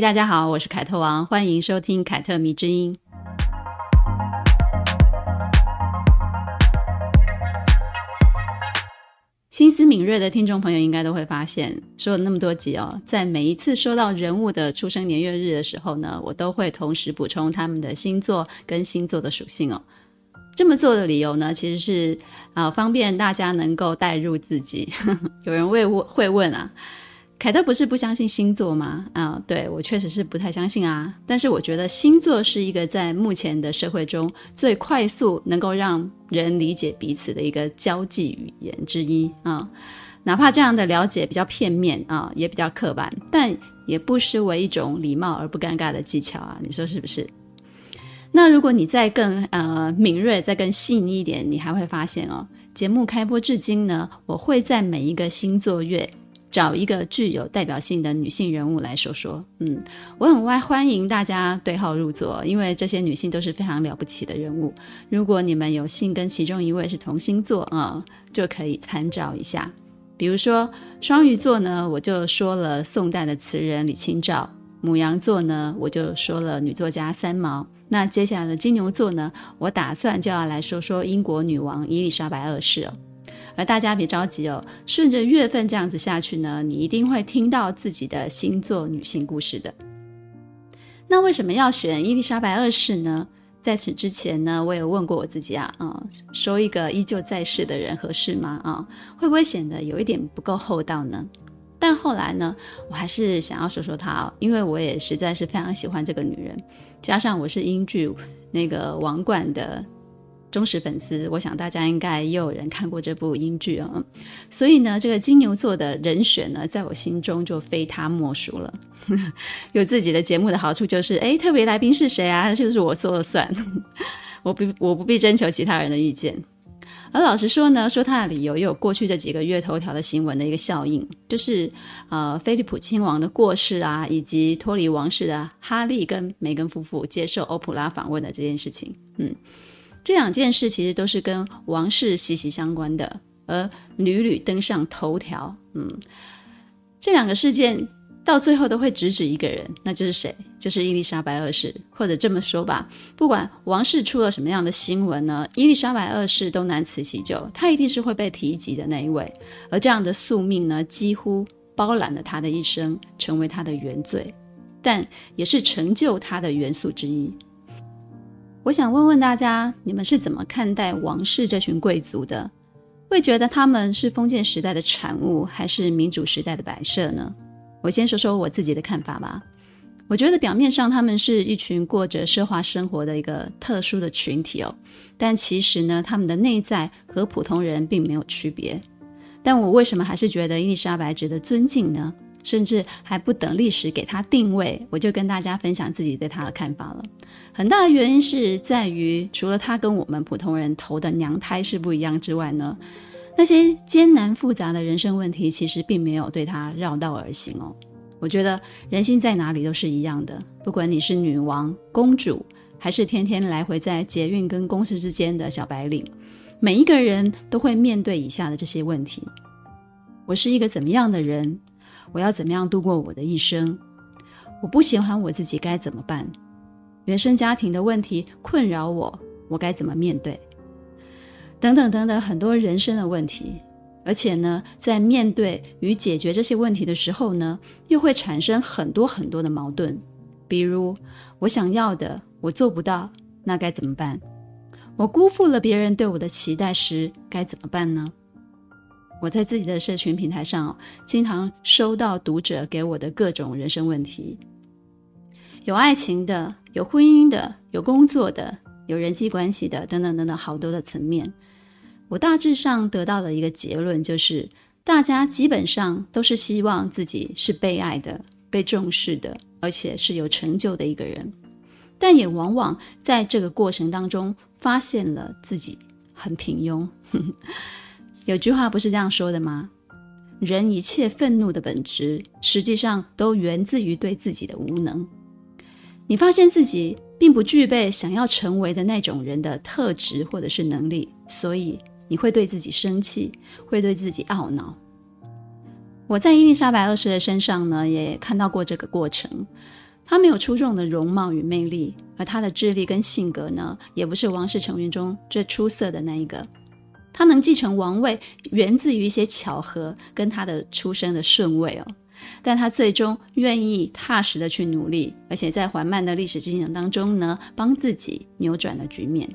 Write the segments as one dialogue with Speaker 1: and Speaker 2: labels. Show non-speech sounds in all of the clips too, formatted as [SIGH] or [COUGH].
Speaker 1: 大家好，我是凯特王，欢迎收听凯特迷之音。心思敏锐的听众朋友应该都会发现，说了那么多集哦，在每一次说到人物的出生年月日的时候呢，我都会同时补充他们的星座跟星座的属性哦。这么做的理由呢，其实是啊、方便大家能够代入自己。[LAUGHS] 有人会问会问啊。凯特不是不相信星座吗？啊，对，我确实是不太相信啊。但是我觉得星座是一个在目前的社会中最快速能够让人理解彼此的一个交际语言之一啊。哪怕这样的了解比较片面啊，也比较刻板，但也不失为一种礼貌而不尴尬的技巧啊。你说是不是？那如果你再更呃敏锐，再更细腻一点，你还会发现哦，节目开播至今呢，我会在每一个星座月。找一个具有代表性的女性人物来说说，嗯，我很欢欢迎大家对号入座，因为这些女性都是非常了不起的人物。如果你们有幸跟其中一位是同星座啊，嗯，就可以参照一下。比如说双鱼座呢，我就说了宋代的词人李清照；牡羊座呢，我就说了女作家三毛。那接下来的金牛座呢，我打算就要来说说英国女王伊丽莎白二世哦。而大家别着急哦，顺着月份这样子下去呢，你一定会听到自己的星座女性故事的。那为什么要选伊丽莎白二世呢？在此之前呢，我也问过我自己啊，啊、嗯，说一个依旧在世的人合适吗？啊、会不会显得有一点不够厚道呢？但后来呢，我还是想要说说她哦，因为我也实在是非常喜欢这个女人，加上我是英剧那个王冠的。忠实粉丝，我想大家应该也有人看过这部英剧啊，所以呢，这个金牛座的人选呢，在我心中就非他莫属了。[LAUGHS] 有自己的节目的好处就是，哎，特别来宾是谁啊？就是我说了算，我不我不必征求其他人的意见。而老实说呢，说他的理由也有过去这几个月头条的新闻的一个效应，就是呃，菲利普亲王的过世啊，以及脱离王室的哈利跟梅根夫妇接受欧普拉访问的这件事情，嗯。这两件事其实都是跟王室息息相关的，而屡屡登上头条。嗯，这两个事件到最后都会直指一个人，那就是谁？就是伊丽莎白二世。或者这么说吧，不管王室出了什么样的新闻呢，伊丽莎白二世都难辞其咎，她一定是会被提及的那一位。而这样的宿命呢，几乎包揽了她的一生，成为她的原罪，但也是成就她的元素之一。我想问问大家，你们是怎么看待王室这群贵族的？会觉得他们是封建时代的产物，还是民主时代的摆设呢？我先说说我自己的看法吧。我觉得表面上他们是一群过着奢华生活的一个特殊的群体哦，但其实呢，他们的内在和普通人并没有区别。但我为什么还是觉得伊丽莎白值得尊敬呢？甚至还不等历史给他定位，我就跟大家分享自己对他的看法了。很大的原因是在于，除了他跟我们普通人投的娘胎是不一样之外呢，那些艰难复杂的人生问题其实并没有对他绕道而行哦。我觉得人心在哪里都是一样的，不管你是女王、公主，还是天天来回在捷运跟公司之间的小白领，每一个人都会面对以下的这些问题：我是一个怎么样的人？我要怎么样度过我的一生？我不喜欢我自己该怎么办？原生家庭的问题困扰我，我该怎么面对？等等等等，很多人生的问题。而且呢，在面对与解决这些问题的时候呢，又会产生很多很多的矛盾。比如，我想要的我做不到，那该怎么办？我辜负了别人对我的期待时，该怎么办呢？我在自己的社群平台上，经常收到读者给我的各种人生问题，有爱情的，有婚姻的，有工作的，有人际关系的，等等等等，好多的层面。我大致上得到了一个结论，就是大家基本上都是希望自己是被爱的、被重视的，而且是有成就的一个人，但也往往在这个过程当中发现了自己很平庸。[LAUGHS] 有句话不是这样说的吗？人一切愤怒的本质，实际上都源自于对自己的无能。你发现自己并不具备想要成为的那种人的特质或者是能力，所以你会对自己生气，会对自己懊恼。我在伊丽莎白二世的身上呢，也看到过这个过程。她没有出众的容貌与魅力，而她的智力跟性格呢，也不是王室成员中最出色的那一个。她能继承王位，源自于一些巧合跟她的出生的顺位哦。但她最终愿意踏实的去努力，而且在缓慢的历史进程当中呢，帮自己扭转了局面。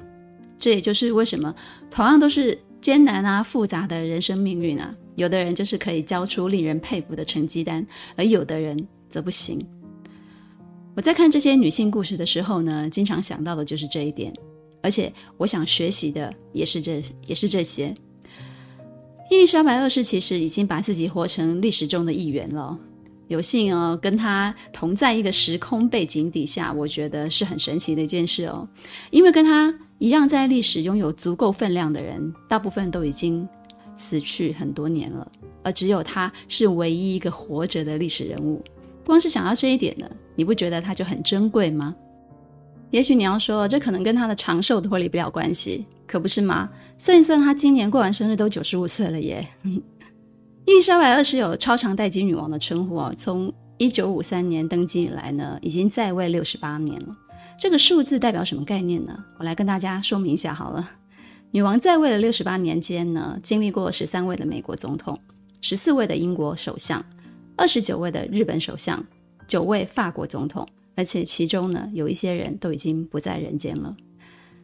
Speaker 1: 这也就是为什么同样都是艰难啊、复杂的人生命运啊，有的人就是可以交出令人佩服的成绩单，而有的人则不行。我在看这些女性故事的时候呢，经常想到的就是这一点，而且我想学习的也是这，也是这些。伊丽莎白二世其实已经把自己活成历史中的一员了。有幸哦，跟他同在一个时空背景底下，我觉得是很神奇的一件事哦。因为跟他一样在历史拥有足够分量的人，大部分都已经死去很多年了，而只有他是唯一一个活着的历史人物。光是想到这一点呢，你不觉得他就很珍贵吗？也许你要说，这可能跟她的长寿脱离不了关系，可不是吗？算一算，她今年过完生日都九十五岁了耶。伊丽莎白二世有“超长待机女王”的称呼哦，从一九五三年登基以来呢，已经在位六十八年了。这个数字代表什么概念呢？我来跟大家说明一下好了。女王在位的六十八年间呢，经历过十三位的美国总统，十四位的英国首相，二十九位的日本首相，九位法国总统。而且其中呢，有一些人都已经不在人间了。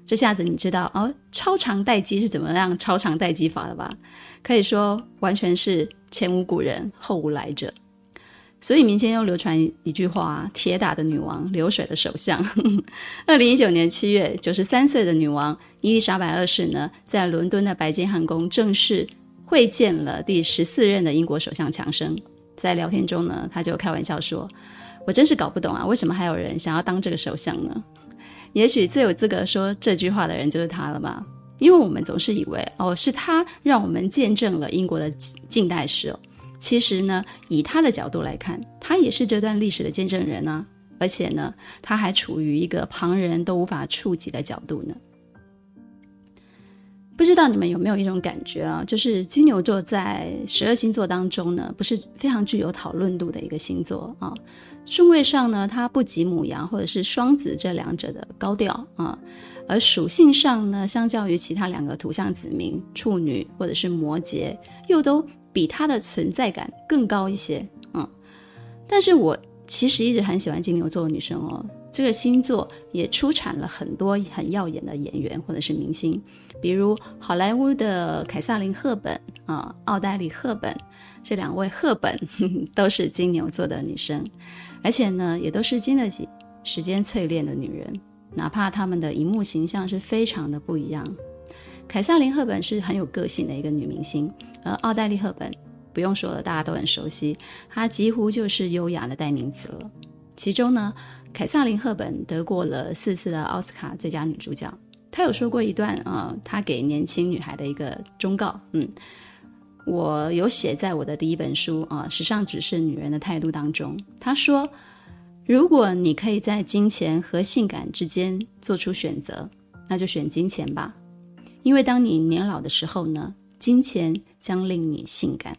Speaker 1: 这下子你知道哦，超长待机是怎么样超长待机法了吧？可以说完全是前无古人后无来者。所以民间又流传一句话：“铁打的女王，流水的首相。[LAUGHS] ”二零一九年七月，九十三岁的女王伊丽莎白二世呢，在伦敦的白金汉宫正式会见了第十四任的英国首相强生。在聊天中呢，他就开玩笑说。我真是搞不懂啊，为什么还有人想要当这个首相呢？也许最有资格说这句话的人就是他了吧？因为我们总是以为，哦，是他让我们见证了英国的近代史。其实呢，以他的角度来看，他也是这段历史的见证人啊。而且呢，他还处于一个旁人都无法触及的角度呢。不知道你们有没有一种感觉啊？就是金牛座在十二星座当中呢，不是非常具有讨论度的一个星座啊。顺位上呢，它不及母羊或者是双子这两者的高调啊，而属性上呢，相较于其他两个土象子民处女或者是摩羯，又都比它的存在感更高一些。嗯，但是我其实一直很喜欢金牛座的女生哦，这个星座也出产了很多很耀眼的演员或者是明星，比如好莱坞的凯撒琳·赫本啊，奥黛丽·赫本这两位赫本呵 [LAUGHS] 呵都是金牛座的女生。而且呢，也都是经得起时间淬炼的女人，哪怕她们的荧幕形象是非常的不一样。凯萨琳·赫本是很有个性的一个女明星，而奥黛丽·赫本不用说了，大家都很熟悉，她几乎就是优雅的代名词了。其中呢，凯萨琳·赫本得过了四次的奥斯卡最佳女主角。她有说过一段啊，呃，她给年轻女孩的一个忠告，嗯。我有写在我的第一本书啊，《时尚只是女人的态度》当中。他说：“如果你可以在金钱和性感之间做出选择，那就选金钱吧，因为当你年老的时候呢，金钱将令你性感。”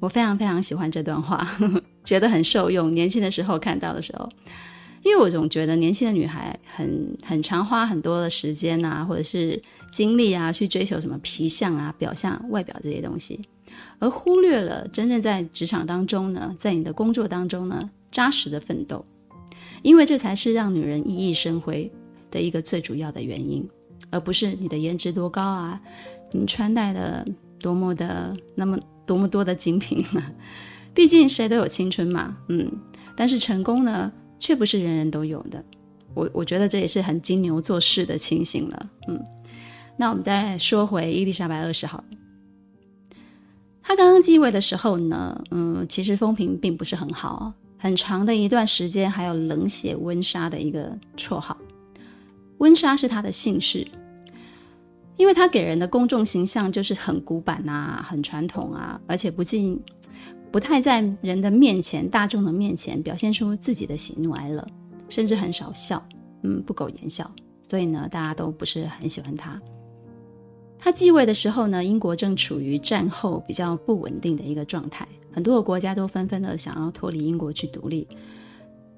Speaker 1: 我非常非常喜欢这段话，[LAUGHS] 觉得很受用。年轻的时候看到的时候，因为我总觉得年轻的女孩很很常花很多的时间啊，或者是。精力啊，去追求什么皮相啊、表象、外表这些东西，而忽略了真正在职场当中呢，在你的工作当中呢，扎实的奋斗，因为这才是让女人熠熠生辉的一个最主要的原因，而不是你的颜值多高啊，你穿戴的多么的那么多么多的精品啊。[LAUGHS] 毕竟谁都有青春嘛，嗯，但是成功呢，却不是人人都有的。我我觉得这也是很金牛做事的情形了，嗯。那我们再说回伊丽莎白二世好，她刚刚继位的时候呢，嗯，其实风评并不是很好，很长的一段时间还有冷血温莎的一个绰号，温莎是她的姓氏。因为他给人的公众形象就是很古板啊，很传统啊，而且不进，不太在人的面前、大众的面前表现出自己的喜怒哀乐，甚至很少笑，嗯，不苟言笑，所以呢，大家都不是很喜欢他。他继位的时候呢，英国正处于战后比较不稳定的一个状态，很多的国家都纷纷的想要脱离英国去独立。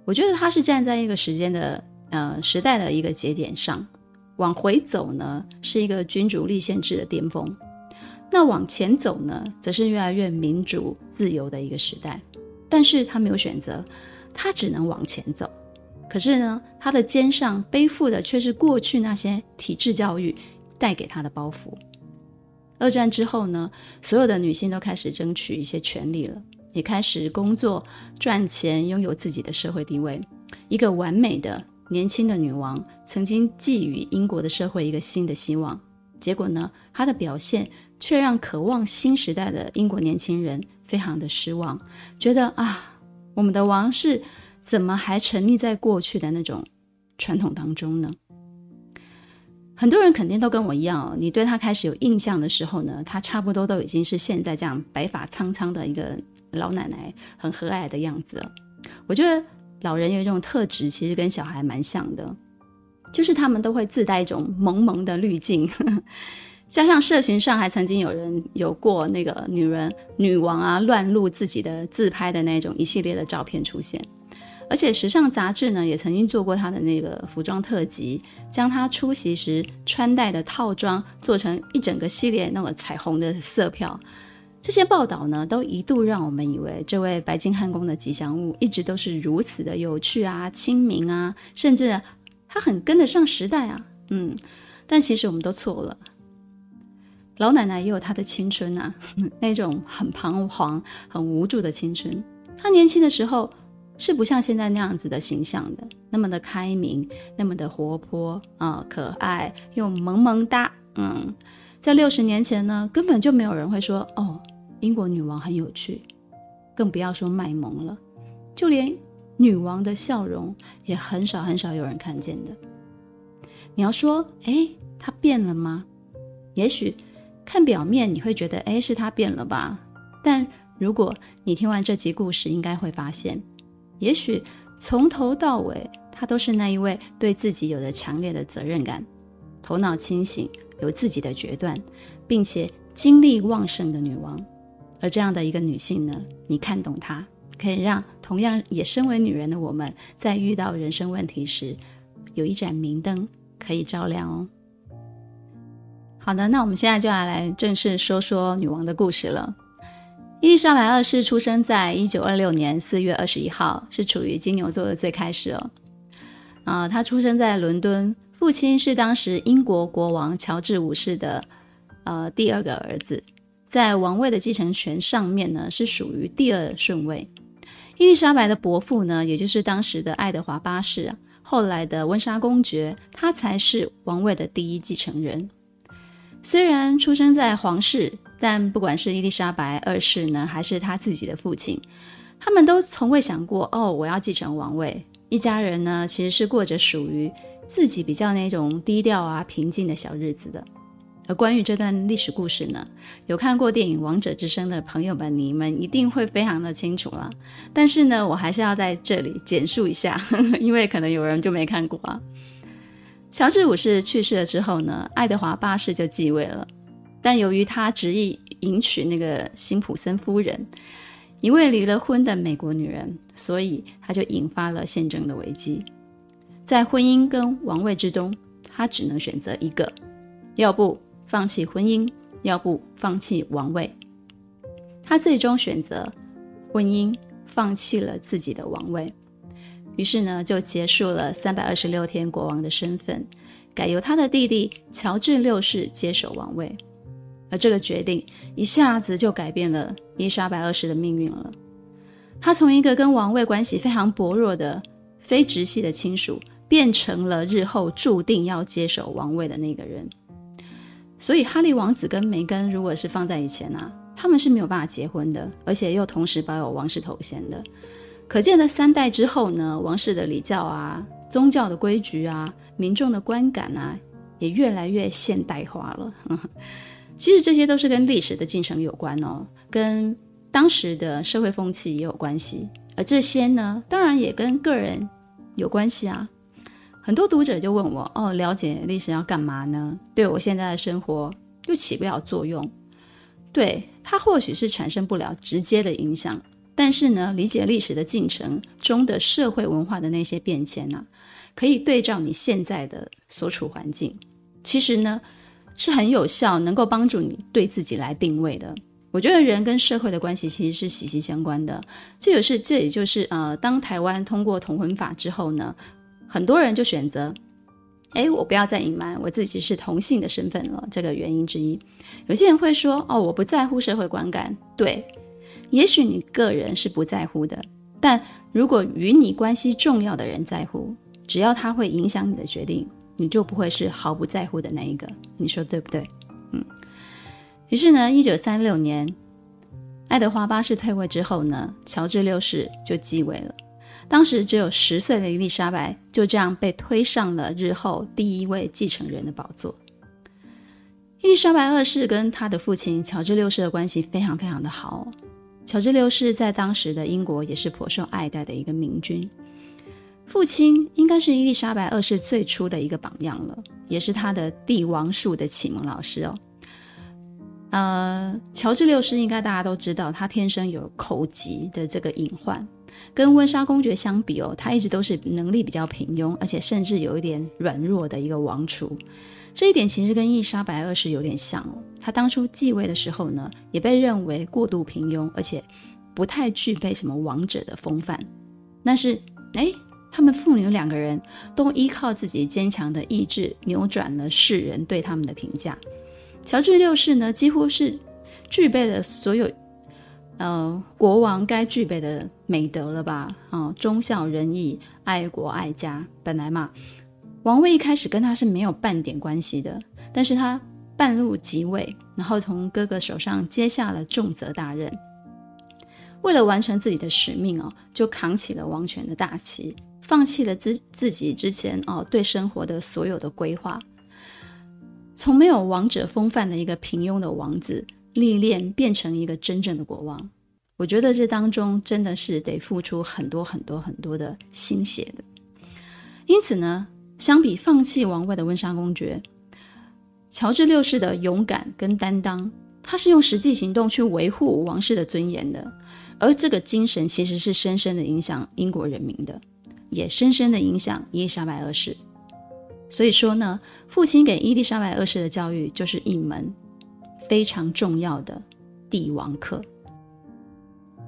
Speaker 1: 我觉得他是站在一个时间的呃时代的一个节点上，往回走呢是一个君主立宪制的巅峰，那往前走呢则是越来越民主自由的一个时代。但是他没有选择，他只能往前走。可是呢，他的肩上背负的却是过去那些体制教育。带给他的包袱。二战之后呢，所有的女性都开始争取一些权利了，也开始工作赚钱，拥有自己的社会地位。一个完美的年轻的女王，曾经寄予英国的社会一个新的希望。结果呢，她的表现却让渴望新时代的英国年轻人非常的失望，觉得啊，我们的王室怎么还沉溺在过去的那种传统当中呢？很多人肯定都跟我一样，你对他开始有印象的时候呢，他差不多都已经是现在这样白发苍苍的一个老奶奶，很和蔼的样子了。我觉得老人有一种特质，其实跟小孩蛮像的，就是他们都会自带一种萌萌的滤镜，加上社群上还曾经有人有过那个女人女王啊乱录自己的自拍的那种一系列的照片出现。而且时尚杂志呢，也曾经做过她的那个服装特辑，将她出席时穿戴的套装做成一整个系列那种彩虹的色票。这些报道呢，都一度让我们以为这位白金汉宫的吉祥物一直都是如此的有趣啊、亲民啊，甚至他很跟得上时代啊。嗯，但其实我们都错了。老奶奶也有她的青春啊，[LAUGHS] 那种很彷徨、很无助的青春。她年轻的时候。是不像现在那样子的形象的，那么的开明，那么的活泼啊、可爱又萌萌哒。嗯，在六十年前呢，根本就没有人会说哦，英国女王很有趣，更不要说卖萌了。就连女王的笑容也很少很少有人看见的。你要说，哎，她变了吗？也许看表面你会觉得，哎，是她变了吧？但如果你听完这集故事，应该会发现。也许从头到尾，她都是那一位对自己有着强烈的责任感、头脑清醒、有自己的决断，并且精力旺盛的女王。而这样的一个女性呢，你看懂她，可以让同样也身为女人的我们，在遇到人生问题时，有一盏明灯可以照亮哦。好的，那我们现在就要来正式说说女王的故事了。伊丽莎白二世出生在一九二六年四月二十一号，是处于金牛座的最开始哦。啊，他出生在伦敦，父亲是当时英国国王乔治五世的呃第二个儿子，在王位的继承权上面呢是属于第二顺位。伊丽莎白的伯父呢，也就是当时的爱德华八世，后来的温莎公爵，他才是王位的第一继承人。虽然出生在皇室。但不管是伊丽莎白二世呢，还是他自己的父亲，他们都从未想过哦，我要继承王位。一家人呢，其实是过着属于自己比较那种低调啊、平静的小日子的。而关于这段历史故事呢，有看过电影《王者之声》的朋友们，你们一定会非常的清楚了。但是呢，我还是要在这里简述一下，[LAUGHS] 因为可能有人就没看过啊。乔治五世去世了之后呢，爱德华八世就继位了。但由于他执意迎娶那个辛普森夫人，一位离了婚的美国女人，所以他就引发了宪政的危机。在婚姻跟王位之中，他只能选择一个，要不放弃婚姻，要不放弃王位。他最终选择婚姻，放弃了自己的王位。于是呢，就结束了三百二十六天国王的身份，改由他的弟弟乔治六世接手王位。而这个决定一下子就改变了伊莎白二世的命运了。他从一个跟王位关系非常薄弱的非直系的亲属，变成了日后注定要接手王位的那个人。所以，哈利王子跟梅根如果是放在以前啊，他们是没有办法结婚的，而且又同时保有王室头衔的。可见了三代之后呢，王室的礼教啊、宗教的规矩啊、民众的观感啊，也越来越现代化了。[LAUGHS] 其实这些都是跟历史的进程有关哦，跟当时的社会风气也有关系。而这些呢，当然也跟个人有关系啊。很多读者就问我：“哦，了解历史要干嘛呢？对我现在的生活又起不了作用。”对，它或许是产生不了直接的影响，但是呢，理解历史的进程中的社会文化的那些变迁呢、可以对照你现在的所处环境，其实呢是很有效，能够帮助你对自己来定位的。我觉得人跟社会的关系其实是息息相关的。这也是，这也就是呃，当台湾通过同婚法之后呢，很多人就选择，哎，我不要再隐瞒我自己是同性的身份了。这个原因之一，有些人会说，哦，我不在乎社会观感。对，也许你个人是不在乎的，但如果与你关系重要的人在乎，只要他会影响你的决定，你就不会是毫不在乎的那一个。你说对不对？嗯。于是呢，一九三六年，爱德华八世退位之后呢，乔治六世就继位了。当时只有十岁的伊丽莎白就这样被推上了日后第一位继承人的宝座。伊丽莎白二世跟他的父亲乔治六世的关系非常非常的好。乔治六世在当时的英国也是颇受爱戴的一个明君。父亲应该是伊丽莎白二世最初的一个榜样了，也是他的帝王术的启蒙老师哦。呃，乔治六世应该大家都知道，他天生有口疾的这个隐患，跟温莎公爵相比哦，他一直都是能力比较平庸，而且甚至有一点软弱的一个王储。这一点其实跟伊莎白二世有点像哦。他当初继位的时候呢，也被认为过度平庸，而且不太具备什么王者的风范。但是，哎，他们父女两个人都依靠自己坚强的意志，扭转了世人对他们的评价。乔治六世呢，几乎是具备了所有，呃，国王该具备的美德了吧？啊、忠孝仁义、爱国爱家。本来嘛，王位一开始跟他是没有半点关系的，但是他半路即位，然后从哥哥手上接下了重责大任，为了完成自己的使命哦，就扛起了王权的大旗，放弃了自自己之前哦对生活的所有的规划。从没有王者风范的一个平庸的王子，历练变成一个真正的国王，我觉得这当中真的是得付出很多很多很多的心血的。因此呢，相比放弃王位的温莎公爵，乔治六世的勇敢跟担当，他是用实际行动去维护王室的尊严的，而这个精神其实是深深的影响英国人民的，也深深的影响伊丽莎白二世。所以说呢，父亲给伊丽莎白二世的教育就是一门非常重要的帝王课。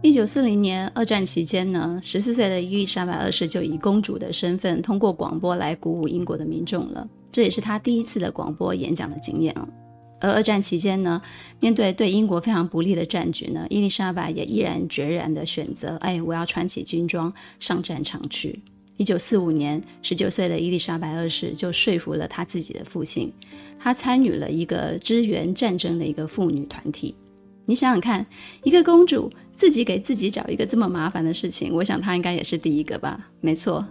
Speaker 1: 一九四零年二战期间呢，十四岁的伊丽莎白二世就以公主的身份通过广播来鼓舞英国的民众了，这也是她第一次的广播演讲的经验啊。而二战期间呢，面对对英国非常不利的战局呢，伊丽莎白也毅然决然的选择，哎，我要穿起军装上战场去。一九四五年，十九岁的伊丽莎白二世就说服了她自己的父亲，她参与了一个支援战争的一个妇女团体。你想想看，一个公主自己给自己找一个这么麻烦的事情，我想她应该也是第一个吧？没错，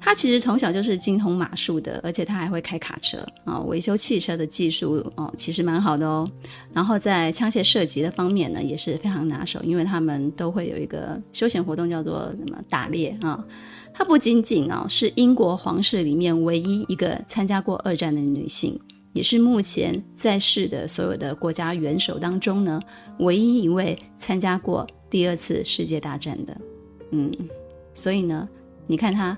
Speaker 1: 她其实从小就是精通马术的，而且她还会开卡车啊，维修汽车的技术哦，其实蛮好的哦。然后在枪械射击的方面呢，也是非常拿手，因为他们都会有一个休闲活动叫做什么打猎啊。她不仅仅啊是英国皇室里面唯一一个参加过二战的女性，也是目前在世的所有的国家元首当中呢，唯一一位参加过第二次世界大战的。嗯，所以呢，你看她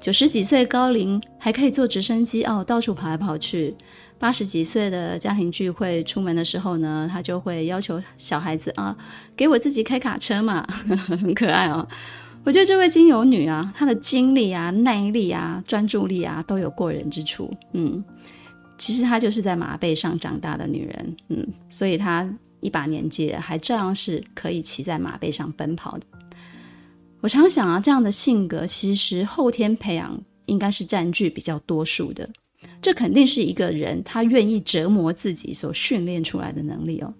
Speaker 1: 九十几岁高龄还可以坐直升机哦，到处跑来跑去。八十几岁的家庭聚会出门的时候呢，她就会要求小孩子啊，给我自己开卡车嘛，[LAUGHS] 很可爱哦。我觉得这位金牛女啊，她的精力啊、耐力啊、专注力啊，都有过人之处。嗯，其实她就是在马背上长大的女人。嗯，所以她一把年纪了，还照样是可以骑在马背上奔跑的。我常想啊，这样的性格其实后天培养应该是占据比较多数的。这肯定是一个人他愿意折磨自己所训练出来的能力哦。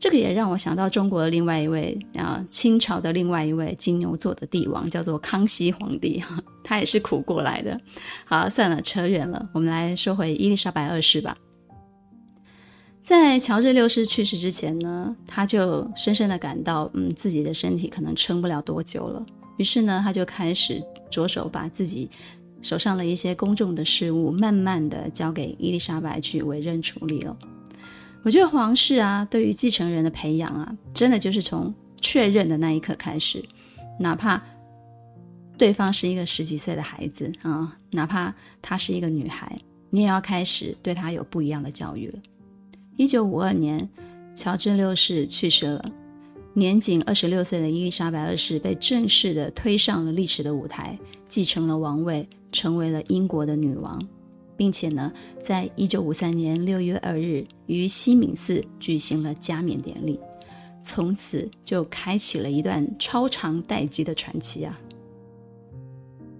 Speaker 1: 这个也让我想到中国的另外一位啊，清朝的另外一位金牛座的帝王，叫做康熙皇帝，[LAUGHS] 他也是苦过来的。好，算了，扯远了，我们来说回伊丽莎白二世吧。在乔治六世去世之前呢，他就深深的感到，嗯，自己的身体可能撑不了多久了。于是呢，他就开始着手把自己手上的一些公众的事务，慢慢的交给伊丽莎白去委任处理了。我觉得皇室啊，对于继承人的培养啊，真的就是从确认的那一刻开始，哪怕对方是一个十几岁的孩子啊，哪怕她是一个女孩，你也要开始对她有不一样的教育了。一九五二年，乔治六世去世了，年仅二十六岁的伊丽莎白二世被正式的推上了历史的舞台，继承了王位，成为了英国的女王。并且呢，在一九五三年六月二日于西敏寺举行了加冕典礼，从此就开启了一段超长待机的传奇啊。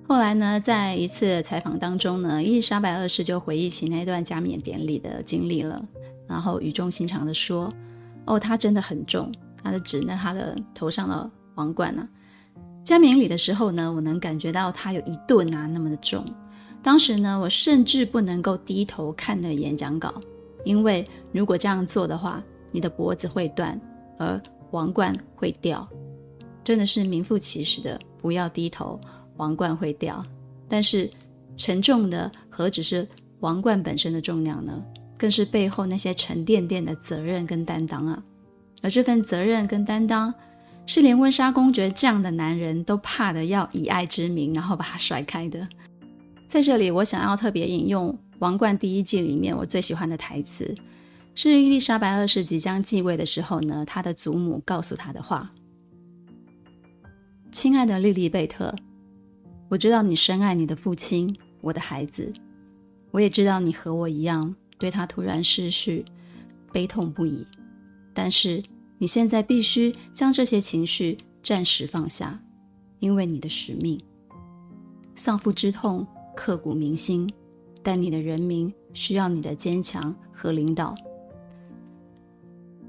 Speaker 1: 后来呢，在一次采访当中呢，伊丽莎白二世就回忆起那段加冕典礼的经历了，然后语重心长地说：“哦，它真的很重，它的指呢他的头上的皇冠啊，加冕礼的时候呢，我能感觉到它有一吨啊那么的重。”当时呢，我甚至不能够低头看那演讲稿，因为如果这样做的话，你的脖子会断，而王冠会掉。真的是名副其实的，不要低头，王冠会掉。但是沉重的何止是王冠本身的重量呢？更是背后那些沉甸甸的责任跟担当啊！而这份责任跟担当，是连温莎公爵这样的男人都怕的要以爱之名，然后把他甩开的。在这里，我想要特别引用《王冠》第一季里面我最喜欢的台词，是伊丽莎白二世即将继位的时候呢，她的祖母告诉她的话：“亲爱的莉莉贝特，我知道你深爱你的父亲，我的孩子，我也知道你和我一样对他突然逝去悲痛不已。但是你现在必须将这些情绪暂时放下，因为你的使命，丧父之痛。”刻骨铭心，但你的人民需要你的坚强和领导。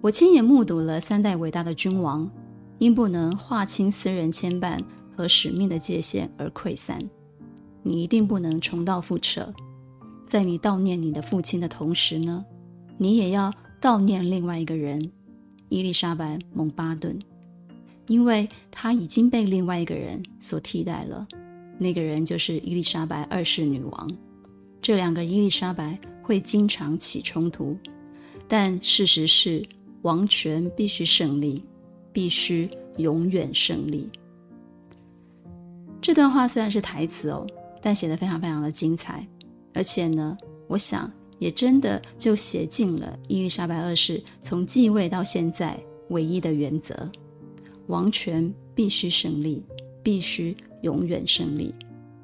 Speaker 1: 我亲眼目睹了三代伟大的君王，因不能划清私人牵绊和使命的界限而溃散。你一定不能重蹈覆辙。在你悼念你的父亲的同时呢，你也要悼念另外一个人——伊丽莎白·蒙巴顿，因为她已经被另外一个人所替代了。那个人就是伊丽莎白二世女王。这两个伊丽莎白会经常起冲突，但事实是，王权必须胜利，必须永远胜利。这段话虽然是台词哦，但写得非常非常的精彩，而且呢，我想也真的就写进了伊丽莎白二世从继位到现在唯一的原则：王权必须胜利，必须。永远胜利，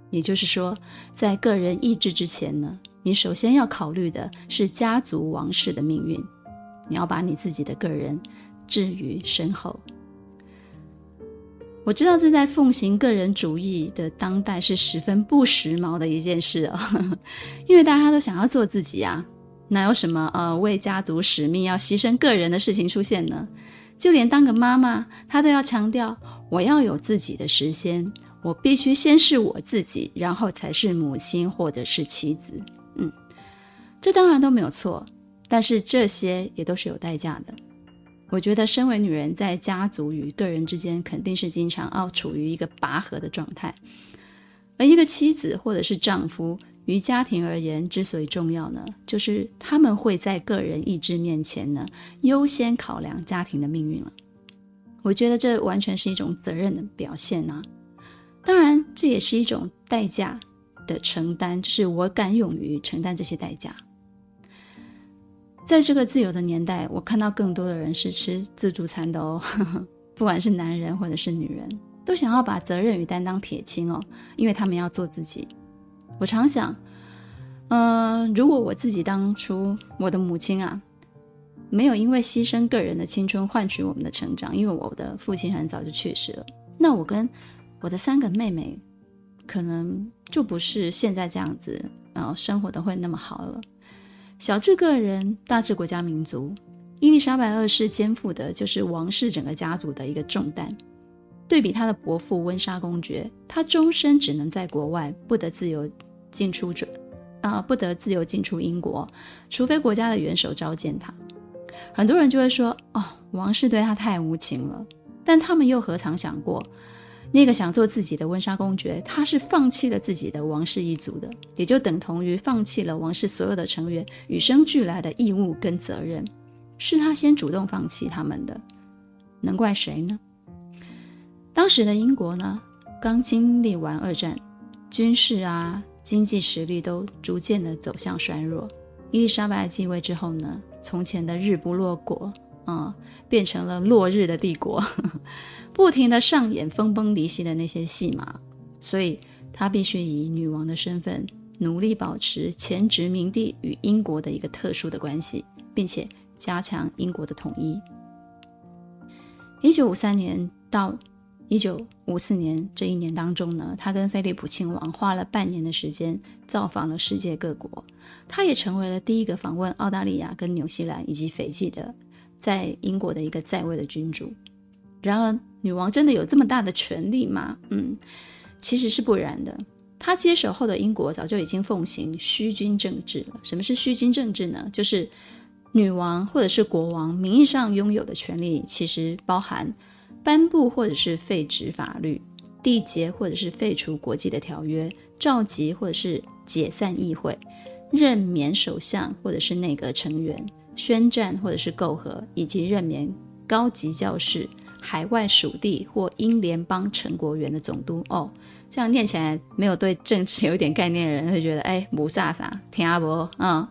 Speaker 1: 也就是说，在个人意志之前呢，你首先要考虑的是家族王室的命运。你要把你自己的个人置于身后。我知道这在奉行个人主义的当代是十分不时髦的一件事哦，[LAUGHS] 因为大家都想要做自己啊，哪有什么呃为家族使命要牺牲个人的事情出现呢？就连当个妈妈，她都要强调我要有自己的时间。我必须先是我自己，然后才是母亲或者是妻子。嗯，这当然都没有错，但是这些也都是有代价的。我觉得，身为女人，在家族与个人之间，肯定是经常要处于一个拔河的状态。而一个妻子或者是丈夫，于家庭而言，之所以重要呢，就是他们会在个人意志面前呢，优先考量家庭的命运了。我觉得这完全是一种责任的表现啊。当然，这也是一种代价的承担，就是我敢勇于承担这些代价。在这个自由的年代，我看到更多的人是吃自助餐的哦，[LAUGHS] 不管是男人或者是女人，都想要把责任与担当撇清哦，因为他们要做自己。我常想，嗯、如果我自己当初我的母亲啊，没有因为牺牲个人的青春换取我们的成长，因为我的父亲很早就去世了，那我跟我的三个妹妹，可能就不是现在这样子，然后生活的会那么好了。小至个人，大至国家民族，伊丽莎白二世肩负的就是王室整个家族的一个重担。对比她的伯父温莎公爵，她终身只能在国外，不得自由进出准啊，不得自由进出英国，除非国家的元首召见她。很多人就会说：“哦，王室对她太无情了。”但他们又何尝想过，那个想做自己的温莎公爵，他是放弃了自己的王室一族的，也就等同于放弃了王室所有的成员与生俱来的义务跟责任，是他先主动放弃他们的，能怪谁呢？当时的英国呢，刚经历完二战，军事啊、经济实力都逐渐的走向衰弱。伊丽莎白继位之后呢，从前的日不落国。啊、嗯，变成了落日的帝国，[LAUGHS] 不停的上演分崩离析的那些戏码，所以她必须以女王的身份，努力保持前殖民地与英国的一个特殊的关系，并且加强英国的统一。一九五三年到一九五四年这一年当中呢，她跟菲利普亲王花了半年的时间造访了世界各国，她也成为了第一个访问澳大利亚跟纽西兰以及斐济的。在英国的一个在位的君主，然而女王真的有这么大的权力吗？嗯，其实是不然的。她接手后的英国早就已经奉行虚君政治了。什么是虚君政治呢？就是女王或者是国王名义上拥有的权力，其实包含颁布或者是废止法律、缔结或者是废除国际的条约、召集或者是解散议会、任免首相或者是内阁成员。宣战或者是媾和，以及任免高级教士、海外属地或英联邦成国元的总督。哦，这样念起来没有对政治有点概念的人会觉得，哎，母萨萨，听阿伯嗯。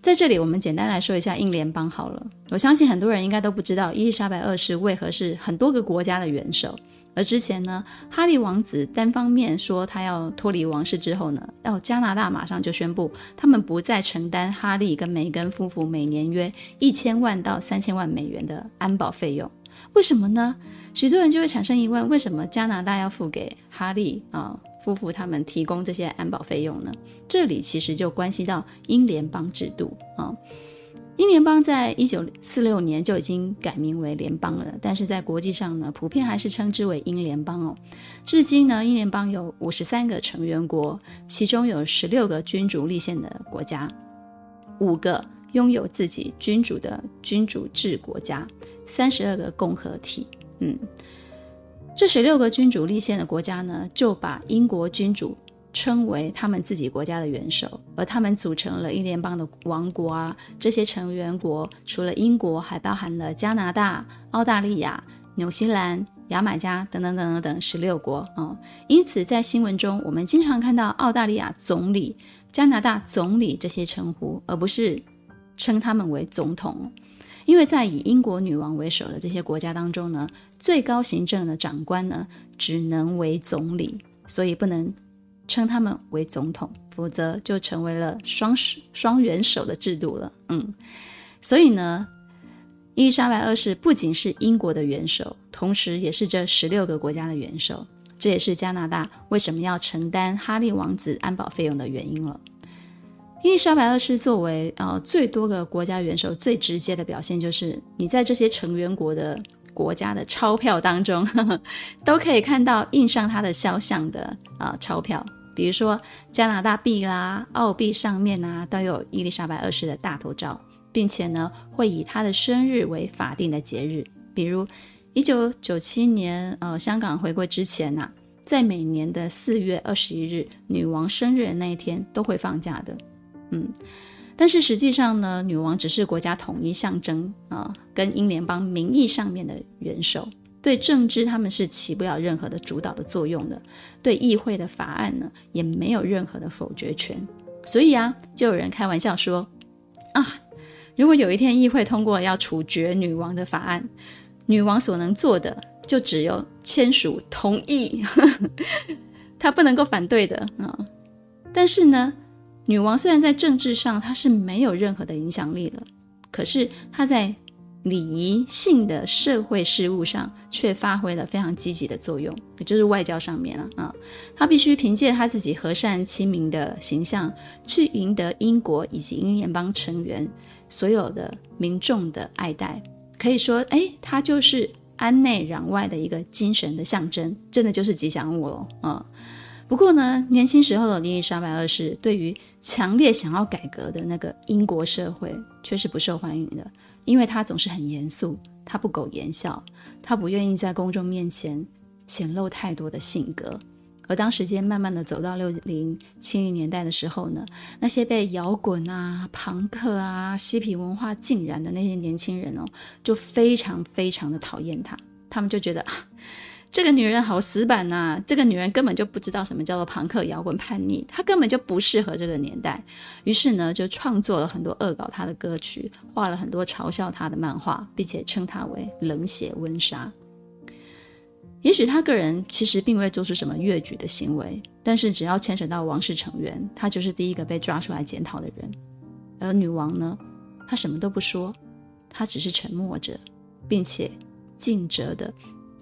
Speaker 1: 在这里，我们简单来说一下英联邦好了。我相信很多人应该都不知道，伊丽莎白二世为何是很多个国家的元首。而之前呢，哈利王子单方面说他要脱离王室之后呢，要加拿大马上就宣布他们不再承担哈利跟梅根夫妇每年约一千万到三千万美元的安保费用。为什么呢？许多人就会产生疑问：为什么加拿大要付给哈利啊夫妇他们提供这些安保费用呢？这里其实就关系到英联邦制度啊。英联邦在一九四六年就已经改名为联邦了，但是在国际上呢，普遍还是称之为英联邦哦。至今呢，英联邦有五十三个成员国，其中有十六个君主立宪的国家，五个拥有自己君主的君主制国家，三十二个共和体。嗯，这十六个君主立宪的国家呢，就把英国君主。称为他们自己国家的元首，而他们组成了英联邦的王国啊。这些成员国除了英国，还包含了加拿大、澳大利亚、纽西兰、牙买加等等等等等十六国啊、因此，在新闻中，我们经常看到澳大利亚总理、加拿大总理这些称呼，而不是称他们为总统。因为在以英国女王为首的这些国家当中呢，最高行政的长官呢，只能为总理，所以不能。称他们为总统，否则就成为了双双元首的制度了。嗯，所以呢，伊丽莎白二世不仅是英国的元首，同时也是这十六个国家的元首。这也是加拿大为什么要承担哈利王子安保费用的原因了。伊丽莎白二世作为呃最多个国家元首，最直接的表现就是你在这些成员国的。国家的钞票当中呵呵，[LAUGHS] 都可以看到印上他的肖像的啊、呃、钞票，比如说加拿大币啦、澳币上面啊都有伊丽莎白二世的大头照，并且呢会以她的生日为法定的节日，比如一九九七年呃香港回归之前呐、在每年的四月二十一日女王生日的那一天都会放假的，嗯。但是实际上呢，女王只是国家统一象征啊，跟英联邦名义上面的元首，对政治他们是起不了任何的主导的作用的，对议会的法案呢也没有任何的否决权。所以啊，就有人开玩笑说啊，如果有一天议会通过要处决女王的法案，女王所能做的就只有签署同意，[LAUGHS] 她不能够反对的啊。但是呢，女王虽然在政治上她是没有任何的影响力了，可是她在礼仪性的社会事务上却发挥了非常积极的作用，也就是外交上面了啊。他必须凭借他自己和善亲民的形象，去赢得英国以及英联邦成员所有的民众的爱戴，可以说，哎，他就是安内攘外的一个精神的象征，真的就是吉祥物哦。啊、不过呢，年轻时候的伊丽莎白二世对于强烈想要改革的那个英国社会却是不受欢迎的，因为他总是很严肃，他不苟言笑，他不愿意在公众面前显露太多的性格。而当时间慢慢的走到六零七零年代的时候呢，那些被摇滚啊、朋克啊、嬉皮文化浸染的那些年轻人哦，就非常非常的讨厌他。他们就觉得啊，这个女人好死板呐、啊，这个女人根本就不知道什么叫做朋克摇滚叛逆，她根本就不适合这个年代。于是呢，就创作了很多恶搞她的歌曲，画了很多嘲笑她的漫画，并且称她为冷血温莎。也许她个人其实并未做出什么越矩的行为，但是只要牵扯到王室成员，她就是第一个被抓出来检讨的人。而女王呢，她什么都不说，她只是沉默着，并且尽责地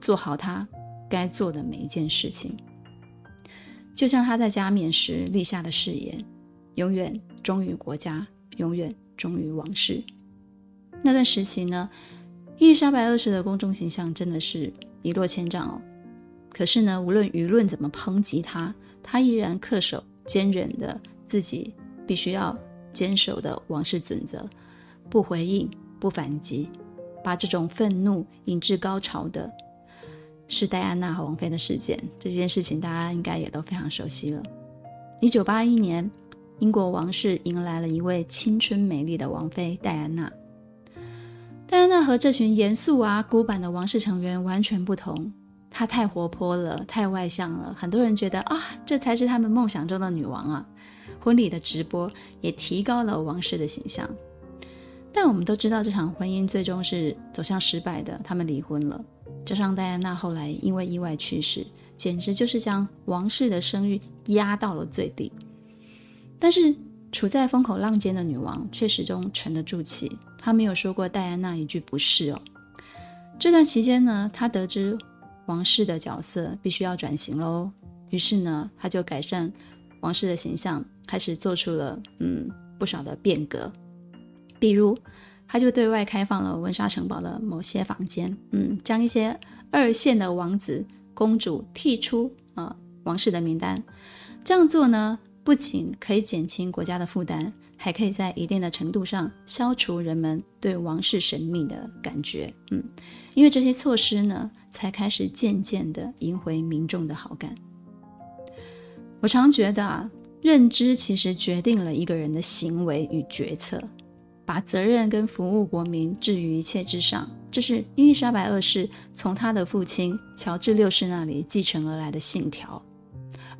Speaker 1: 做好她该做的每一件事情。就像他在加冕时立下的誓言：永远忠于国家，永远忠于王室。那段时期呢，伊丽莎白二世的公众形象真的是。一落千丈哦，可是呢，无论舆论怎么抨击他，他依然恪守坚韧的自己必须要坚守的王室准则，不回应，不反击，把这种愤怒引至高潮的，是戴安娜和王妃的事件。这件事情大家应该也都非常熟悉了。一九八一年，英国王室迎来了一位青春美丽的王妃戴安娜。戴安娜和这群严肃啊、古板的王室成员完全不同。她太活泼了，太外向了，很多人觉得啊，这才是他们梦想中的女王啊。婚礼的直播也提高了王室的形象。但我们都知道，这场婚姻最终是走向失败的，他们离婚了。加上戴安娜后来因为意外去世，简直就是将王室的声誉压到了最低。但是处在风口浪尖的女王却始终沉得住气。她没有说过戴安娜一句不是哦。这段期间呢，她得知王室的角色必须要转型喽，于是呢，她就改善王室的形象，开始做出了嗯不少的变革。比如，他就对外开放了温莎城堡的某些房间，嗯，将一些二线的王子公主剔出啊、呃、王室的名单。这样做呢，不仅可以减轻国家的负担。还可以在一定的程度上消除人们对王室神秘的感觉，嗯，因为这些措施呢，才开始渐渐地赢回民众的好感。我常觉得啊，认知其实决定了一个人的行为与决策，把责任跟服务国民置于一切之上，这是伊丽莎白二世从她的父亲乔治六世那里继承而来的信条，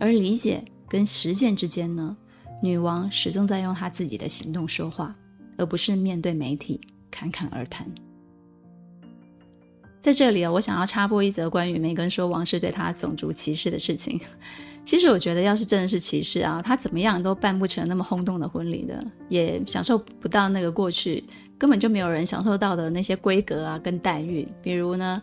Speaker 1: 而理解跟实践之间呢，女王始终在用她自己的行动说话，而不是面对媒体侃侃而谈。在这里啊，我想要插播一则关于梅根说王室对她种族歧视的事情。其实我觉得，要是真的是歧视啊，他怎么样都办不成那么轰动的婚礼的，也享受不到那个过去根本就没有人享受到的那些规格啊跟待遇。比如呢，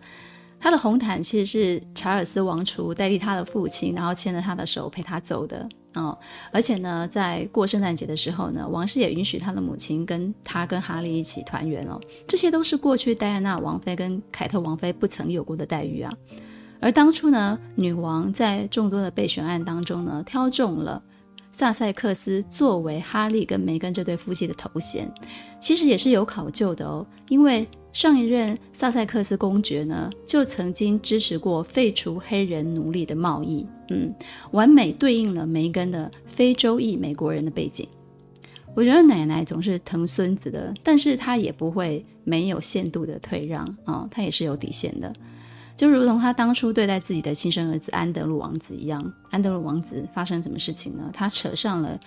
Speaker 1: 他的红毯其实是查尔斯王储代替他的父亲，然后牵着他的手陪他走的。哦，而且呢，在过圣诞节的时候呢，王室也允许他的母亲跟他跟哈利一起团圆哦。这些都是过去戴安娜王妃跟凯特王妃不曾有过的待遇啊。而当初呢，女王在众多的备选案当中呢，挑中了萨塞克斯作为哈利跟梅根这对夫妻的头衔，其实也是有考究的哦，因为。上一任萨塞克斯公爵呢，就曾经支持过废除黑人奴隶的贸易，嗯，完美对应了梅根的非洲裔美国人的背景。我觉得奶奶总是疼孙子的，但是她也不会没有限度的退让啊，她也是有底线的，就如同他当初对待自己的亲生儿子安德鲁王子一样。安德鲁王子发生什么事情呢？他扯上了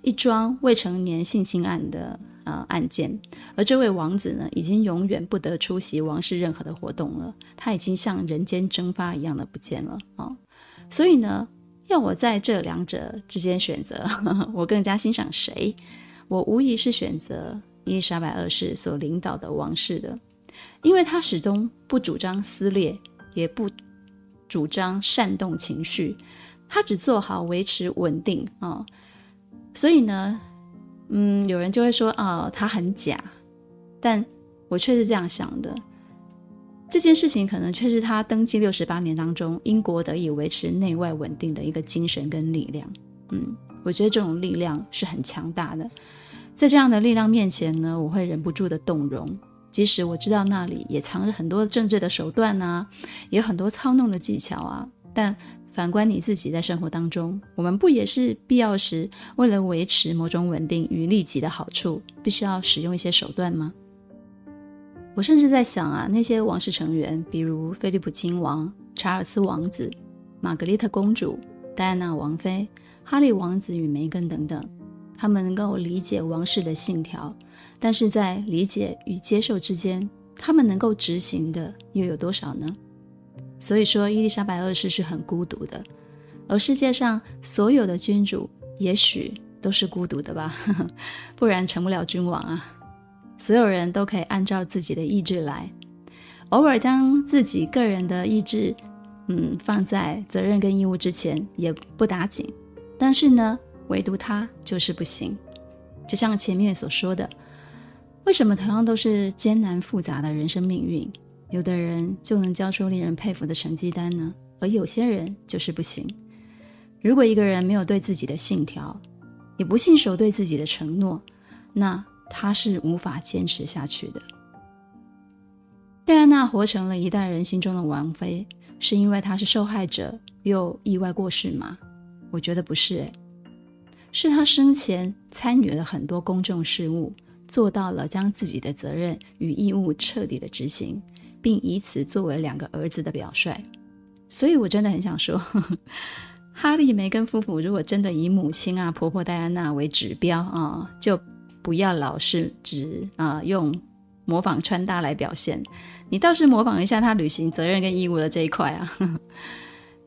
Speaker 1: 一桩未成年性侵案的。呃，案件，而这位王子呢，已经永远不得出席王室任何的活动了。他已经像人间蒸发一样的不见了啊、[LAUGHS] 所以呢，要我在这两者之间选择，我更加欣赏谁？我无疑是选择伊丽莎白二世所领导的王室的，因为他始终不主张撕裂，也不主张煽动情绪，他只做好维持稳定啊、所以呢。嗯，有人就会说，哦，他很假，但我却是这样想的。这件事情可能却是他登基六十八年当中，英国得以维持内外稳定的一个精神跟力量。嗯，我觉得这种力量是很强大的。在这样的力量面前呢，我会忍不住的动容，即使我知道那里也藏着很多政治的手段啊，也有很多操弄的技巧啊。但反观你自己在生活当中，我们不也是必要时为了维持某种稳定与利己的好处，必须要使用一些手段吗？我甚至在想啊，那些王室成员，比如菲利普亲王、查尔斯王子、玛格丽特公主、戴安娜王妃、哈利王子与梅根等等，他们能够理解王室的信条，但是在理解与接受之间，他们能够执行的又有多少呢？所以说，伊丽莎白二世是很孤独的，而世界上所有的君主也许都是孤独的吧，[LAUGHS] 不然成不了君王啊。所有人都可以按照自己的意志来，偶尔将自己个人的意志，嗯，放在责任跟义务之前也不打紧。但是呢，唯独他就是不行。就像前面所说的，为什么同样都是艰难复杂的人生命运，有的人就能交出令人佩服的成绩单呢？而有些人就是不行。如果一个人没有对自己的信条，也不信守对自己的承诺，那。他是无法坚持下去的。戴安娜活成了一代人心中的王妃，是因为她是受害者又意外过世吗？我觉得不是，诶，是她生前参与了很多公众事务，做到了将自己的责任与义务彻底的执行，并以此作为两个儿子的表率。所以，我真的很想说，呵呵，哈利梅根夫妇如果真的以母亲啊、婆婆戴安娜为指标啊，就。不要老是只啊、用模仿穿搭来表现，你倒是模仿一下他履行责任跟义务的这一块啊。[LAUGHS]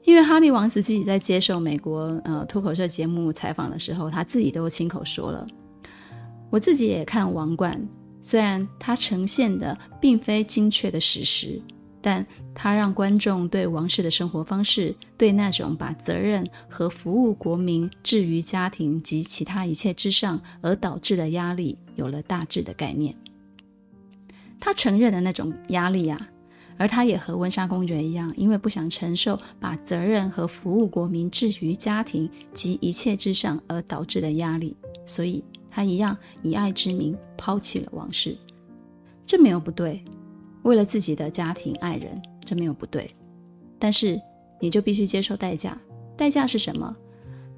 Speaker 1: 因为哈利王子自己在接受美国呃脱口秀节目采访的时候，他自己都亲口说了，我自己也看王冠，虽然它呈现的并非精确的史实。但它让观众对王室的生活方式，对那种把责任和服务国民置于家庭及其他一切之上而导致的压力，有了大致的概念。他承认的那种压力啊，而他也和温莎公爵一样，因为不想承受把责任和服务国民置于家庭及一切之上而导致的压力，所以他一样以爱之名抛弃了王室。这没有不对。为了自己的家庭、爱人，这没有不对，但是你就必须接受代价。代价是什么？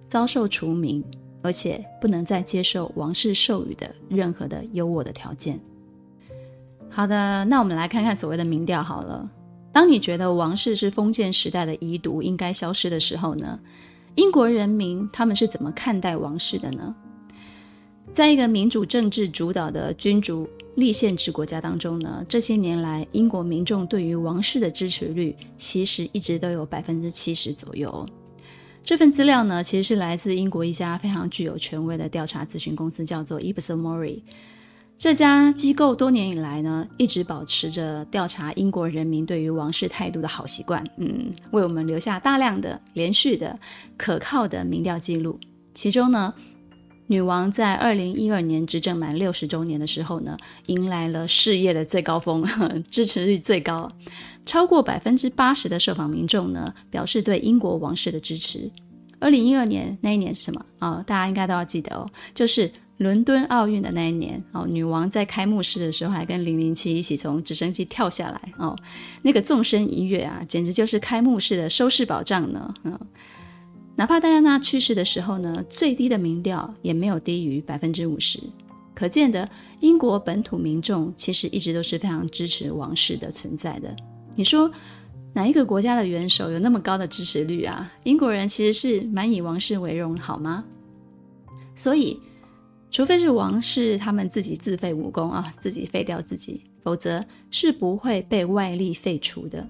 Speaker 1: 遭受除名，而且不能再接受王室授予的任何的优渥的条件。好的，那我们来看看所谓的民调好了。当你觉得王室是封建时代的遗毒，应该消失的时候呢？英国人民他们是怎么看待王室的呢？在一个民主政治主导的君主立宪制国家当中呢，这些年来，英国民众对于王室的支持率其实一直都有百分之七十左右。这份资料呢，其实是来自英国一家非常具有权威的调查咨询公司，叫做 Ipsos Mori。这家机构多年以来呢，一直保持着调查英国人民对于王室态度的好习惯，嗯，为我们留下大量的、连续的、可靠的民调记录。其中呢，女王在二零一二年执政满六十周年的时候呢，迎来了事业的最高峰，[LAUGHS] 支持率最高，超过百分之八十的受访民众呢表示对英国王室的支持。二零一二年那一年是什么啊、哦？大家应该都要记得哦，就是伦敦奥运的那一年哦。女王在开幕式的时候还跟零零七一起从直升机跳下来哦，那个纵身一跃啊，简直就是开幕式的收视保障呢。嗯哪怕戴安娜去世的时候呢，最低的民调也没有低于百分之五十，可见的英国本土民众其实一直都是非常支持王室的存在的。你说哪一个国家的元首有那么高的支持率啊？英国人其实是蛮以王室为荣，好吗？所以，除非是王室他们自己自废武功啊，自己废掉自己，否则是不会被外力废除的。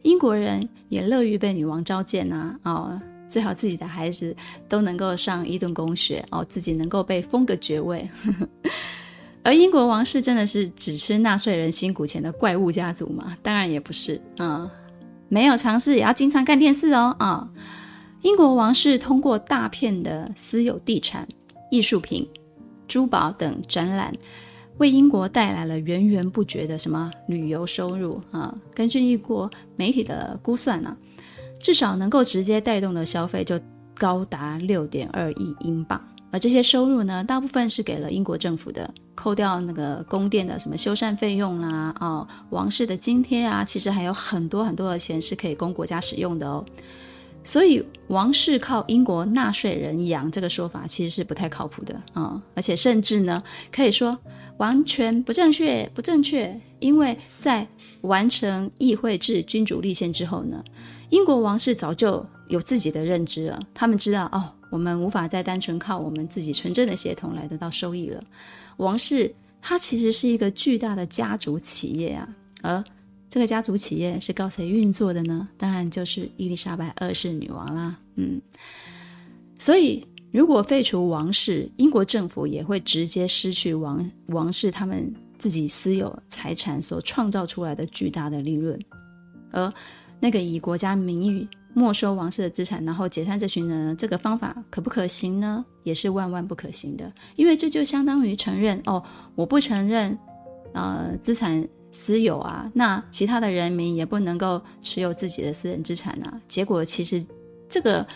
Speaker 1: 英国人也乐于被女王召见啊，哦。最好自己的孩子都能够上伊顿公学哦，自己能够被封个爵位。[LAUGHS] 而英国王室真的是只吃纳税人辛苦钱的怪物家族吗？当然也不是，嗯，没有尝试也要经常看电视哦，啊、英国王室通过大片的私有地产、艺术品、珠宝等展览，为英国带来了源源不绝的什么旅游收入啊。根据英国媒体的估算呢、至少能够直接带动的消费就高达六点二亿英镑。而这些收入呢，大部分是给了英国政府的，扣掉那个宫殿的什么修缮费用啦，哦，王室的津贴啊，其实还有很多很多的钱是可以供国家使用的哦。所以王室靠英国纳税人养这个说法其实是不太靠谱的啊、而且甚至呢，可以说完全不正确，不正确，因为在完成议会制君主立宪之后呢，英国王室早就有自己的认知了，他们知道哦。我们无法再单纯靠我们自己纯正的血统来得到收益了。王室它其实是一个巨大的家族企业啊，而这个家族企业是靠谁运作的呢？当然就是伊丽莎白二世女王啦。嗯，所以如果废除王室，英国政府也会直接失去王王室他们自己私有财产所创造出来的巨大的利润，而那个以国家名义。没收王室的资产，然后解散这群人，这个方法可不可行呢？也是万万不可行的，因为这就相当于承认哦，我不承认，呃，资产私有啊，那其他的人民也不能够持有自己的私人资产啊。结果其实这个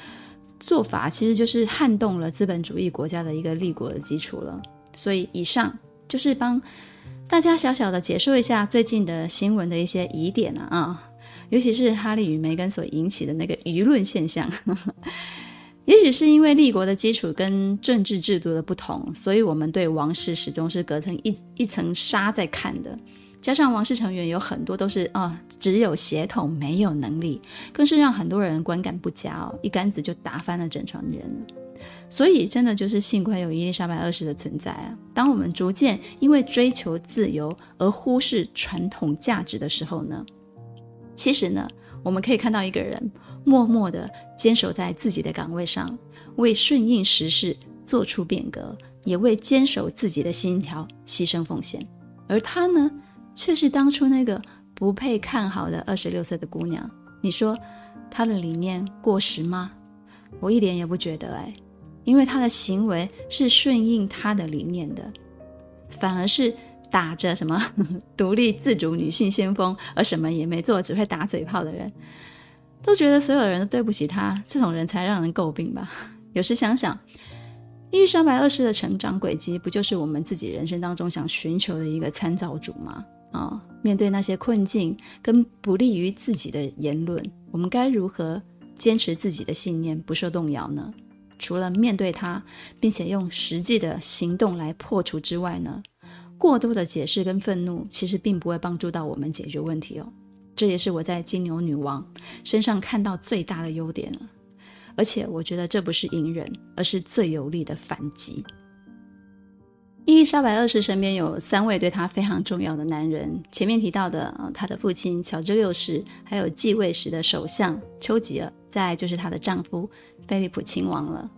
Speaker 1: 做法其实就是撼动了资本主义国家的一个立国的基础了。所以以上就是帮大家小小的解说一下最近的新闻的一些疑点啊。啊尤其是哈利与梅根所引起的那个舆论现象，[LAUGHS] 也许是因为立国的基础跟政治制度的不同，所以我们对王室始终是隔层一一层纱在看的。加上王室成员有很多都是啊、只有血统没有能力，更是让很多人观感不佳哦，一竿子就打翻了整船人。所以真的就是幸亏有伊丽莎白二世的存在啊！当我们逐渐因为追求自由而忽视传统价值的时候呢，其实呢，我们可以看到一个人默默地坚守在自己的岗位上，为顺应时势做出变革，也为坚守自己的信条牺牲奉献。而她呢，却是当初那个不配看好的二十六岁的姑娘。你说她的理念过时吗？我一点也不觉得哎，因为她的行为是顺应她的理念的，反而是。打着什么 [LAUGHS] 独立自主女性先锋，而什么也没做，只会打嘴炮的人，都觉得所有人都对不起他，这种人才让人诟病吧。[LAUGHS] 有时想想，伊丽莎白二世的成长轨迹，不就是我们自己人生当中想寻求的一个参照组吗？啊、面对那些困境跟不利于自己的言论，我们该如何坚持自己的信念不受动摇呢？除了面对它，并且用实际的行动来破除之外呢？过多的解释跟愤怒，其实并不会帮助到我们解决问题哦。这也是我在金牛女王身上看到最大的优点了。而且我觉得这不是隐忍，而是最有力的反击。伊丽莎白二世身边有三位对她非常重要的男人，前面提到的，她的父亲乔治六世，还有继位时的首相丘吉尔，再就是她的丈夫菲利普亲王了。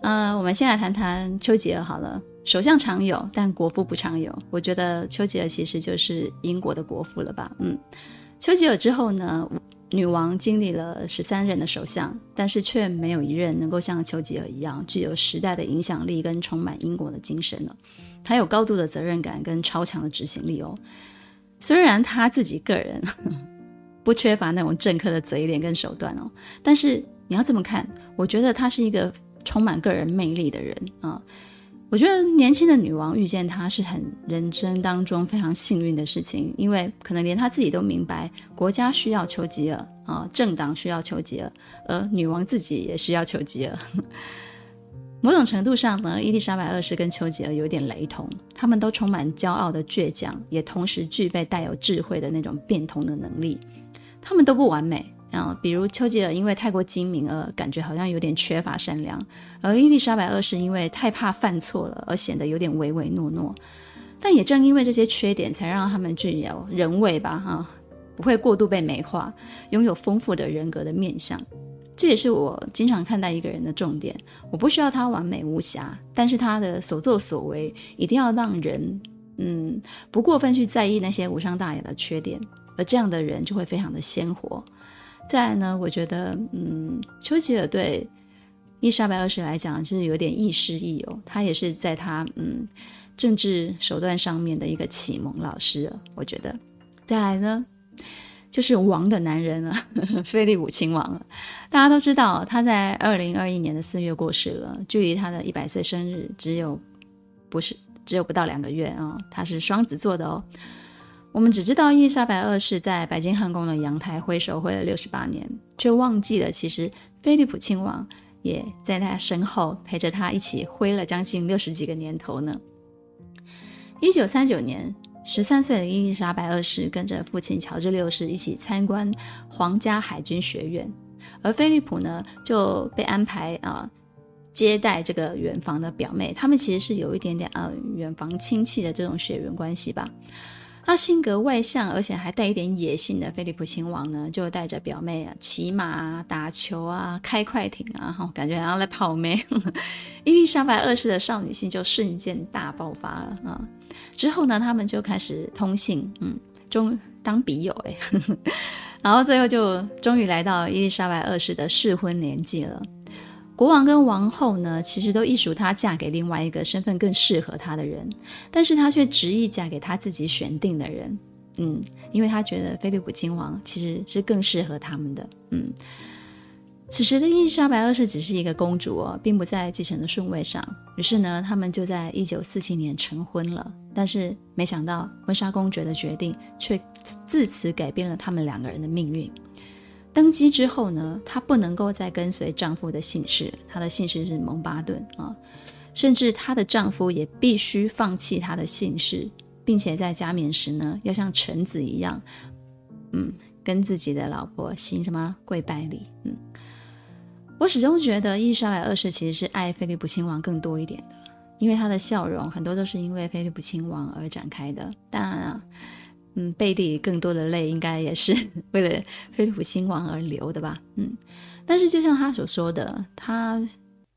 Speaker 1: 嗯、我们先来谈谈丘吉尔好了。首相常有，但国父不常有。我觉得丘吉尔其实就是英国的国父了吧？嗯，丘吉尔之后呢，女王经历了十三任的首相，但是却没有一任能够像丘吉尔一样具有时代的影响力跟充满英国的精神了。他有高度的责任感跟超强的执行力哦。虽然他自己个人 [LAUGHS] 不缺乏那种政客的嘴脸跟手段哦，但是你要这么看，我觉得他是一个充满个人魅力的人啊。我觉得年轻的女王遇见他是很人生当中非常幸运的事情，因为可能连他自己都明白，国家需要丘吉尔啊，政党需要丘吉尔，而女王自己也需要丘吉尔。[LAUGHS] 某种程度上呢，伊丽莎白二世跟丘吉尔有点雷同，他们都充满骄傲的倔强，也同时具备带有智慧的那种变通的能力。他们都不完美。啊，比如丘吉尔因为太过精明而感觉好像有点缺乏善良，而伊丽莎白二世因为太怕犯错了而显得有点唯唯诺诺。但也正因为这些缺点，才让他们具有人味吧，哈、不会过度被美化，拥有丰富的人格的面相。这也是我经常看待一个人的重点。我不需要他完美无瑕，但是他的所作所为一定要让人，嗯，不过分去在意那些无伤大雅的缺点，而这样的人就会非常的鲜活。再来呢，我觉得，嗯，丘吉尔对伊莎白二世来讲，就是有点亦师亦友。他也是在他，嗯，政治手段上面的一个启蒙老师。我觉得，再来呢，就是王的男人了，[LAUGHS] 菲利普亲王了。大家都知道，他在二零二一年的四月过世了，距离他的一百岁生日只有不是只有不到两个月啊、他是双子座的哦。我们只知道伊丽莎白二世在白金汉宫的阳台挥手挥了六十八年，却忘记了其实菲利普亲王也在他身后陪着他一起挥了将近六十几个年头呢。一九三九年，十三岁的伊丽莎白二世跟着父亲乔治六世一起参观皇家海军学院，而菲利普呢就被安排啊、接待这个远房的表妹，他们其实是有一点点啊、远房亲戚的这种血缘关系吧。他性格外向，而且还带一点野性的菲利普亲王呢，就带着表妹啊骑马啊、打球啊、开快艇啊，哈，感觉然后在泡妹。[LAUGHS] 伊丽莎白二世的少女心就瞬间大爆发了啊！之后呢，他们就开始通信，嗯，终当笔友哎，[LAUGHS] 然后最后就终于来到伊丽莎白二世的适婚年纪了。国王跟王后呢，其实都意属她嫁给另外一个身份更适合她的人，但是她却执意嫁给她自己选定的人。嗯，因为她觉得菲利普亲王其实是更适合他们的。嗯，此时的伊丽莎白二世只是一个公主哦，并不在继承的顺位上。于是呢，他们就在一九四七年成婚了。但是没想到，温莎公爵的决定却自此改变了他们两个人的命运。登基之后呢，她不能够再跟随丈夫的姓氏，她的姓氏是蒙巴顿啊，甚至她的丈夫也必须放弃她的姓氏，并且在加冕时呢，要像臣子一样，嗯，跟自己的老婆行什么跪拜礼。嗯，我始终觉得伊莎白二世其实是爱菲利普亲王更多一点的，因为她的笑容很多都是因为菲利普亲王而展开的。当然啊。嗯，背地里更多的泪应该也是 [LAUGHS] 为了菲利普亲王而流的吧。嗯，但是就像他所说的，他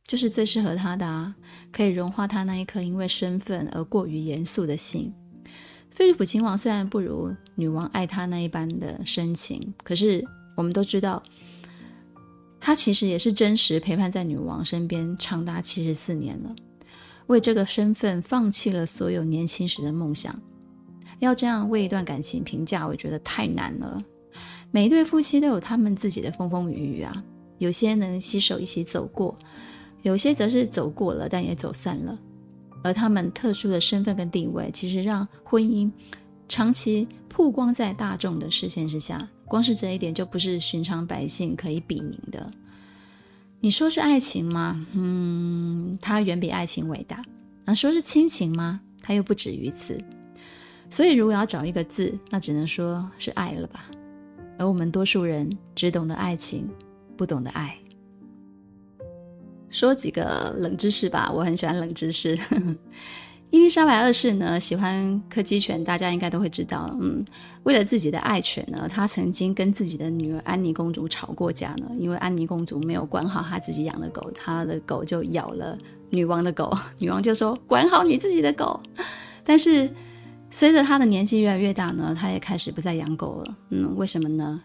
Speaker 1: 就是最适合他的啊，可以融化他那一颗因为身份而过于严肃的心。菲利普亲王虽然不如女王爱他那一般的深情，可是我们都知道，他其实也是真实陪伴在女王身边长达七十四年了，为这个身份放弃了所有年轻时的梦想。要这样为一段感情评价，我觉得太难了。每一对夫妻都有他们自己的风风雨雨啊，有些能携手一起走过，有些则是走过了，但也走散了。而他们特殊的身份跟地位，其实让婚姻长期曝光在大众的视线之下，光是这一点就不是寻常百姓可以比拟的。你说是爱情吗？嗯，它远比爱情伟大。那说是亲情吗？它又不止于此。所以，如果要找一个字，那只能说是爱了吧。而我们多数人只懂得爱情，不懂得爱。说几个冷知识吧，我很喜欢冷知识。[LAUGHS] 伊丽莎白二世呢，喜欢柯基犬，大家应该都会知道。嗯，为了自己的爱犬呢，他曾经跟自己的女儿安妮公主吵过架呢，因为安妮公主没有管好她自己养的狗，她的狗就咬了女王的狗，女王就说：“管好你自己的狗。”但是。随着他的年纪越来越大呢，他也开始不再养狗了。嗯，为什么呢？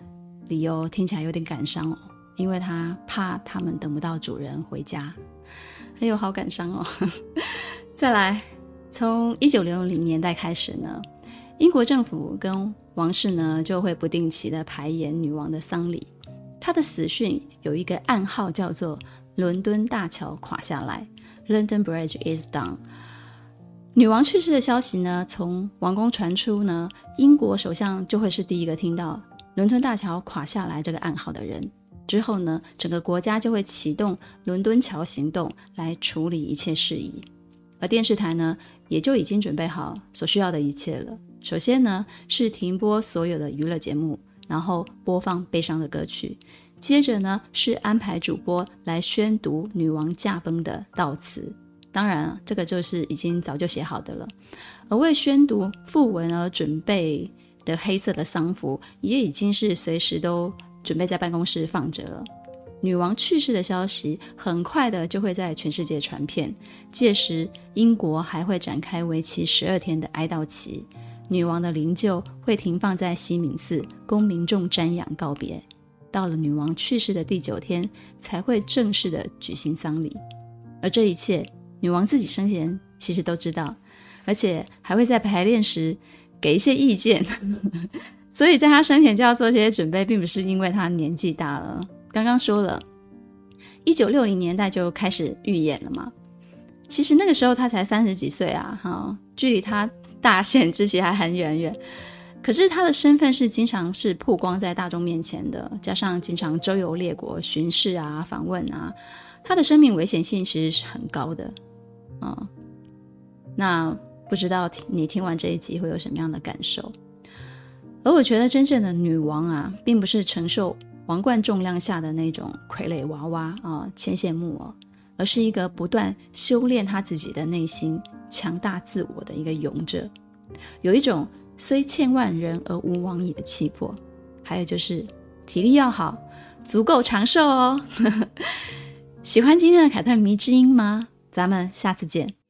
Speaker 1: 理由听起来有点感伤哦，因为他怕他们等不到主人回家。哎呦，好感伤哦。[LAUGHS] 再来，从一九六零年代开始呢，英国政府跟王室呢就会不定期的排演女王的丧礼。她的死讯有一个暗号，叫做“伦敦大桥垮下来 ”，London Bridge is down。女王去世的消息呢，从王宫传出呢，英国首相就会是第一个听到伦敦大桥垮下来这个暗号的人。之后呢，整个国家就会启动伦敦桥行动来处理一切事宜。而电视台呢，也就已经准备好所需要的一切了。首先呢，是停播所有的娱乐节目，然后播放悲伤的歌曲。接着呢，是安排主播来宣读女王驾崩的悼词。当然，这个就是已经早就写好的了。而为宣读訃文而准备的黑色的丧服，也已经是随时都准备在办公室放着了。女王去世的消息很快的就会在全世界传遍，届时英国还会展开为期十二天的哀悼期，女王的灵柩会停放在西敏寺，供民众瞻仰告别。到了女王去世的第九天，才会正式的举行丧礼。而这一切。女王自己生前其实都知道，而且还会在排练时给一些意见。[LAUGHS] 所以在她生前就要做这些准备，并不是因为她年纪大了。刚刚说了，一九六零年代就开始预演了嘛。其实那个时候她才三十几岁啊，哈，距离她大限之期还很远远。可是她的身份是经常是曝光在大众面前的，加上经常周游列国巡视啊、访问啊，她的生命危险性其实是很高的啊、嗯。那不知道你听完这一集会有什么样的感受？而我觉得真正的女王啊，并不是承受王冠重量下的那种傀儡娃娃啊、牵线木偶，而是一个不断修炼她自己的内心、强大自我的一个勇者，有一种。虽千万人而无往矣的气魄，还有就是体力要好，足够长寿哦。[LAUGHS] 喜欢今天的凯特迷之音吗？咱们下次见。